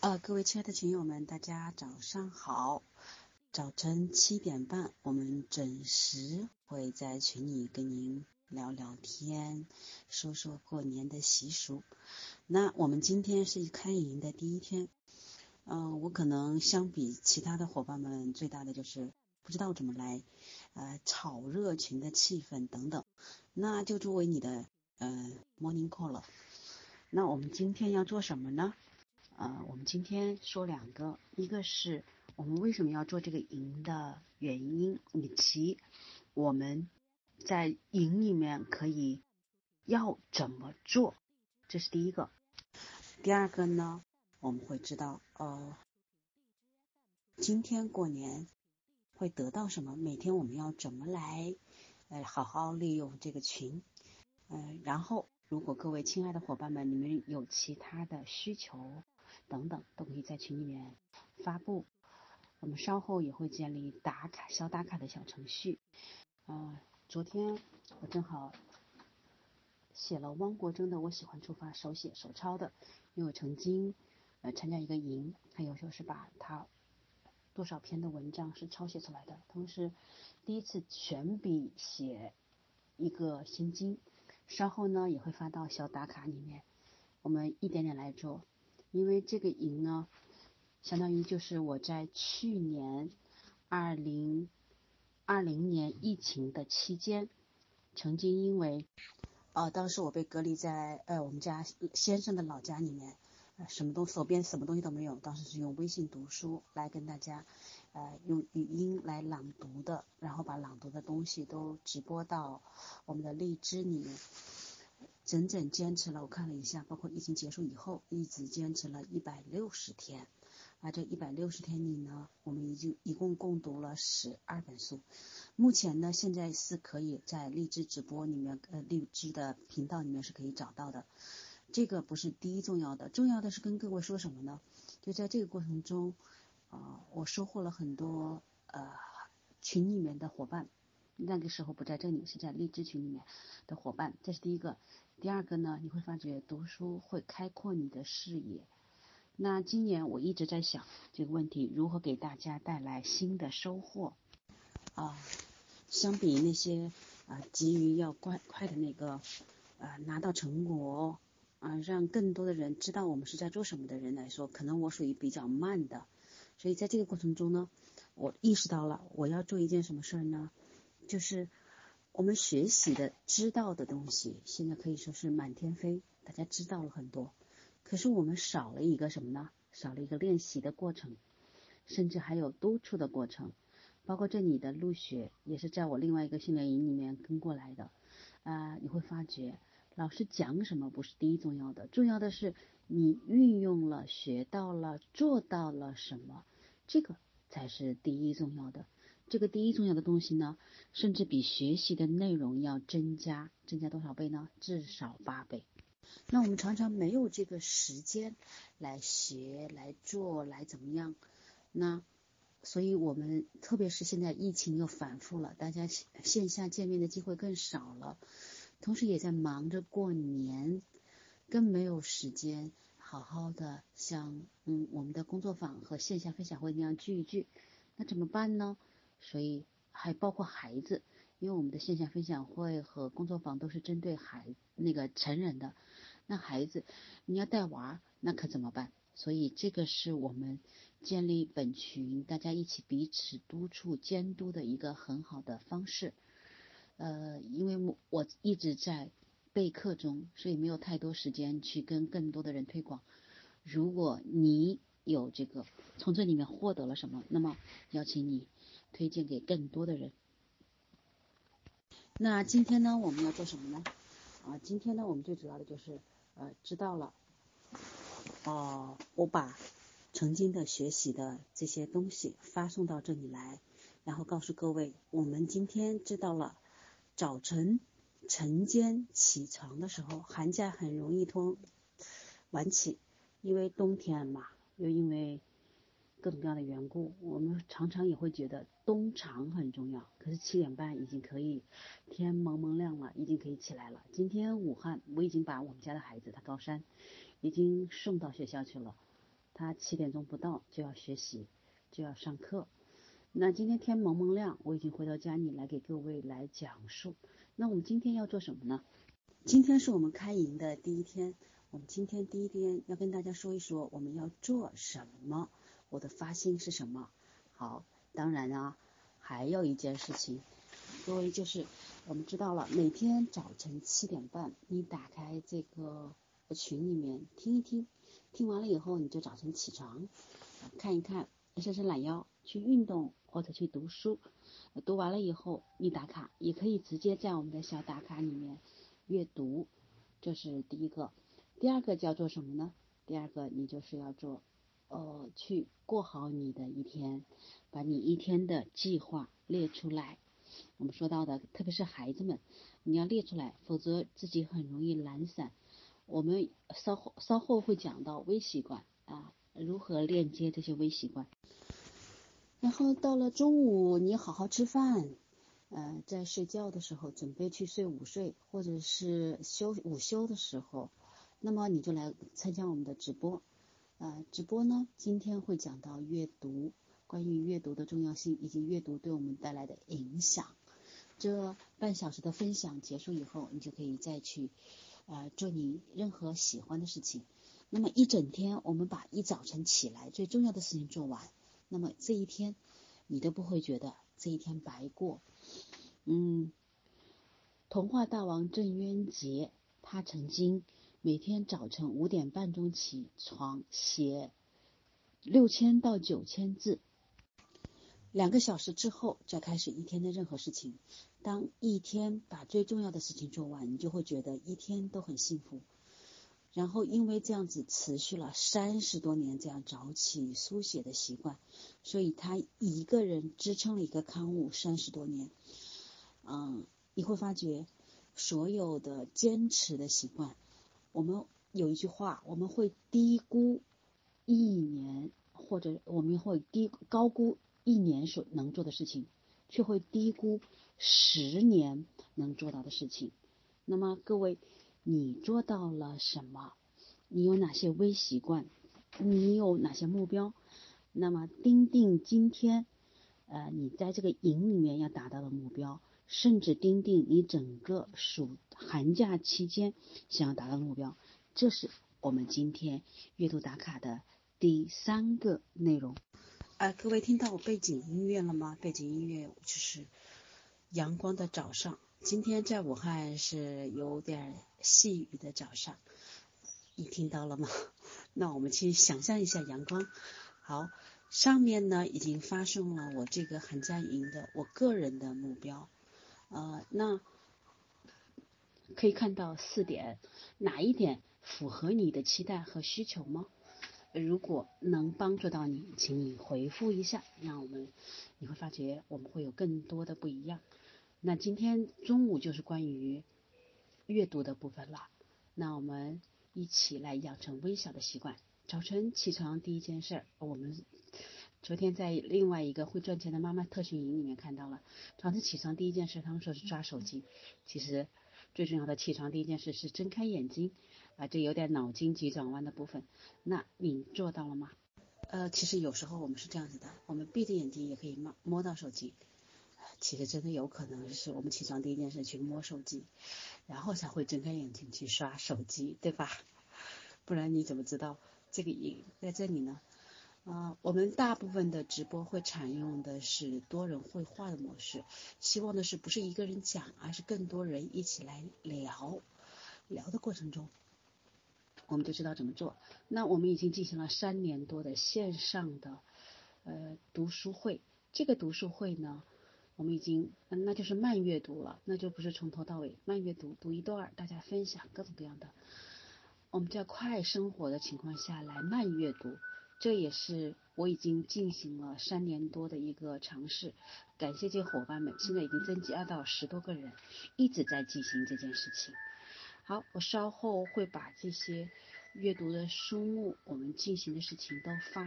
呃，各位亲爱的群友们，大家早上好。早晨七点半，我们准时会在群里跟您聊聊天，说说过年的习俗。那我们今天是开营的第一天，嗯，我可能相比其他的伙伴们，最大的就是不知道怎么来，呃，炒热群的气氛等等。那就作为你的呃 morning call 了。那我们今天要做什么呢？呃，我们今天说两个，一个是。我们为什么要做这个营的原因，以及我们在营里面可以要怎么做，这是第一个。第二个呢，我们会知道，呃，今天过年会得到什么，每天我们要怎么来，呃，好好利用这个群，嗯，然后如果各位亲爱的伙伴们，你们有其他的需求等等，都可以在群里面发布。我们稍后也会建立打卡小打卡的小程序。啊，昨天我正好写了汪国真的《我喜欢出发》手写手抄的，因为我曾经呃参加一个营，他有时候是把他多少篇的文章是抄写出来的，同时第一次全笔写一个心经，稍后呢也会发到小打卡里面，我们一点点来做，因为这个营呢。相当于就是我在去年二零二零年疫情的期间，曾经因为，呃，当时我被隔离在呃我们家先生的老家里面，什么东手边什么东西都没有，当时是用微信读书来跟大家，呃，用语音来朗读的，然后把朗读的东西都直播到我们的荔枝里面，整整坚持了，我看了一下，包括疫情结束以后，一直坚持了一百六十天。啊，这一百六十天里呢，我们已经一共共读了十二本书。目前呢，现在是可以在荔枝直播里面，呃，荔枝的频道里面是可以找到的。这个不是第一重要的，重要的是跟各位说什么呢？就在这个过程中，啊，我收获了很多呃群里面的伙伴。那个时候不在这里，是在荔枝群里面的伙伴。这是第一个。第二个呢，你会发觉读书会开阔你的视野。那今年我一直在想这个问题，如何给大家带来新的收获啊？相比那些啊急于要快快的那个啊拿到成果啊，让更多的人知道我们是在做什么的人来说，可能我属于比较慢的。所以在这个过程中呢，我意识到了我要做一件什么事儿呢？就是我们学习的、知道的东西，现在可以说是满天飞，大家知道了很多。可是我们少了一个什么呢？少了一个练习的过程，甚至还有督促的过程。包括这里的陆雪也是在我另外一个训练营里面跟过来的。啊，你会发觉老师讲什么不是第一重要的，重要的是你运用了、学到了、做到了什么，这个才是第一重要的。这个第一重要的东西呢，甚至比学习的内容要增加，增加多少倍呢？至少八倍。那我们常常没有这个时间来学、来做、来怎么样？那所以我们特别是现在疫情又反复了，大家线下见面的机会更少了，同时也在忙着过年，更没有时间好好的像嗯我们的工作坊和线下分享会那样聚一聚。那怎么办呢？所以还包括孩子，因为我们的线下分享会和工作坊都是针对孩那个成人的。那孩子，你要带娃，那可怎么办？所以这个是我们建立本群，大家一起彼此督促监督的一个很好的方式。呃，因为我我一直在备课中，所以没有太多时间去跟更多的人推广。如果你有这个从这里面获得了什么，那么邀请你推荐给更多的人。那今天呢，我们要做什么呢？啊，今天呢，我们最主要的就是。呃，知道了。哦，我把曾经的学习的这些东西发送到这里来，然后告诉各位，我们今天知道了，早晨晨间起床的时候，寒假很容易拖晚起，因为冬天嘛，又因为。各种各样的缘故，我们常常也会觉得冬长很重要。可是七点半已经可以，天蒙蒙亮了，已经可以起来了。今天武汉，我已经把我们家的孩子，他高三，已经送到学校去了。他七点钟不到就要学习，就要上课。那今天天蒙蒙亮，我已经回到家里来给各位来讲述。那我们今天要做什么呢？今天是我们开营的第一天，我们今天第一天要跟大家说一说我们要做什么，我的发心是什么。好，当然啊，还有一件事情，各位就是我们知道了，每天早晨七点半，你打开这个群里面听一听，听完了以后你就早晨起床看一看，伸伸懒腰去运动。或者去读书，读完了以后你打卡，也可以直接在我们的小打卡里面阅读，这是第一个。第二个叫做什么呢？第二个你就是要做，呃，去过好你的一天，把你一天的计划列出来。我们说到的，特别是孩子们，你要列出来，否则自己很容易懒散。我们稍后稍后会讲到微习惯啊，如何链接这些微习惯。然后到了中午，你好好吃饭，呃，在睡觉的时候准备去睡午睡，或者是休午休的时候，那么你就来参加我们的直播，呃，直播呢，今天会讲到阅读，关于阅读的重要性以及阅读对我们带来的影响。这半小时的分享结束以后，你就可以再去，呃，做你任何喜欢的事情。那么一整天，我们把一早晨起来最重要的事情做完。那么这一天，你都不会觉得这一天白过。嗯，童话大王郑渊洁，他曾经每天早晨五点半钟起床写六千到九千字，两个小时之后再开始一天的任何事情。当一天把最重要的事情做完，你就会觉得一天都很幸福。然后因为这样子持续了三十多年，这样早起书写的习惯，所以他一个人支撑了一个刊物三十多年。嗯，你会发觉所有的坚持的习惯，我们有一句话，我们会低估一年，或者我们会低高估一年所能做的事情，却会低估十年能做到的事情。那么各位。你做到了什么？你有哪些微习惯？你有哪些目标？那么钉钉今天，呃，你在这个营里面要达到的目标，甚至钉定你整个暑寒假期间想要达到目标，这是我们今天阅读打卡的第三个内容。呃，各位听到我背景音乐了吗？背景音乐就是阳光的早上。今天在武汉是有点细雨的早上，你听到了吗？那我们去想象一下阳光。好，上面呢已经发送了我这个寒假营的我个人的目标，呃，那可以看到四点，哪一点符合你的期待和需求吗？如果能帮助到你，请你回复一下，那我们你会发觉我们会有更多的不一样。那今天中午就是关于阅读的部分了。那我们一起来养成微小的习惯。早晨起床第一件事，我们昨天在另外一个会赚钱的妈妈特训营里面看到了，早晨起床第一件事，他们说是抓手机。其实最重要的起床第一件事是睁开眼睛，啊，这有点脑筋急转弯的部分。那你做到了吗？呃，其实有时候我们是这样子的，我们闭着眼睛也可以摸摸到手机。其实真的有可能是我们起床第一件事去摸手机，然后才会睁开眼睛去刷手机，对吧？不然你怎么知道这个影在这里呢？啊，我们大部分的直播会采用的是多人绘画的模式，希望的是不是一个人讲，而是更多人一起来聊。聊的过程中，我们就知道怎么做。那我们已经进行了三年多的线上的呃读书会，这个读书会呢。我们已经，那就是慢阅读了，那就不是从头到尾慢阅读，读一段，大家分享各种各样的。我们在快生活的情况下来慢阅读，这也是我已经进行了三年多的一个尝试。感谢这些伙伴们，现在已经增加到十多个人，一直在进行这件事情。好，我稍后会把这些阅读的书目，我们进行的事情都发。